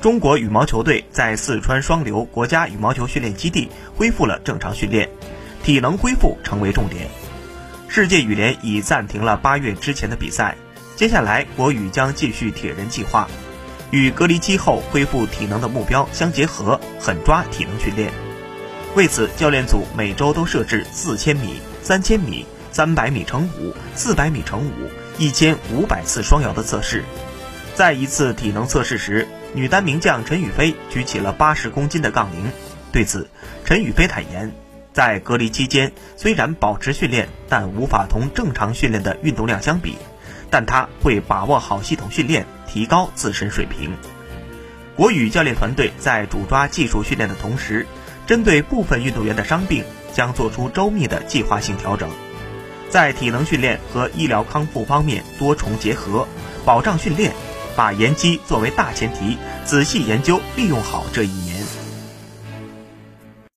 中国羽毛球队在四川双流国家羽毛球训练基地恢复了正常训练，体能恢复成为重点。世界羽联已暂停了八月之前的比赛，接下来国羽将继续铁人计划，与隔离期后恢复体能的目标相结合，狠抓体能训练。为此，教练组每周都设置四千米、三千米、三百米乘五、四百米乘五、一千五百次双摇的测试。在一次体能测试时，女单名将陈雨菲举起了八十公斤的杠铃。对此，陈雨菲坦言。在隔离期间，虽然保持训练，但无法同正常训练的运动量相比。但他会把握好系统训练，提高自身水平。国羽教练团队在主抓技术训练的同时，针对部分运动员的伤病，将做出周密的计划性调整，在体能训练和医疗康复方面多重结合，保障训练，把延期作为大前提，仔细研究利用好这一年。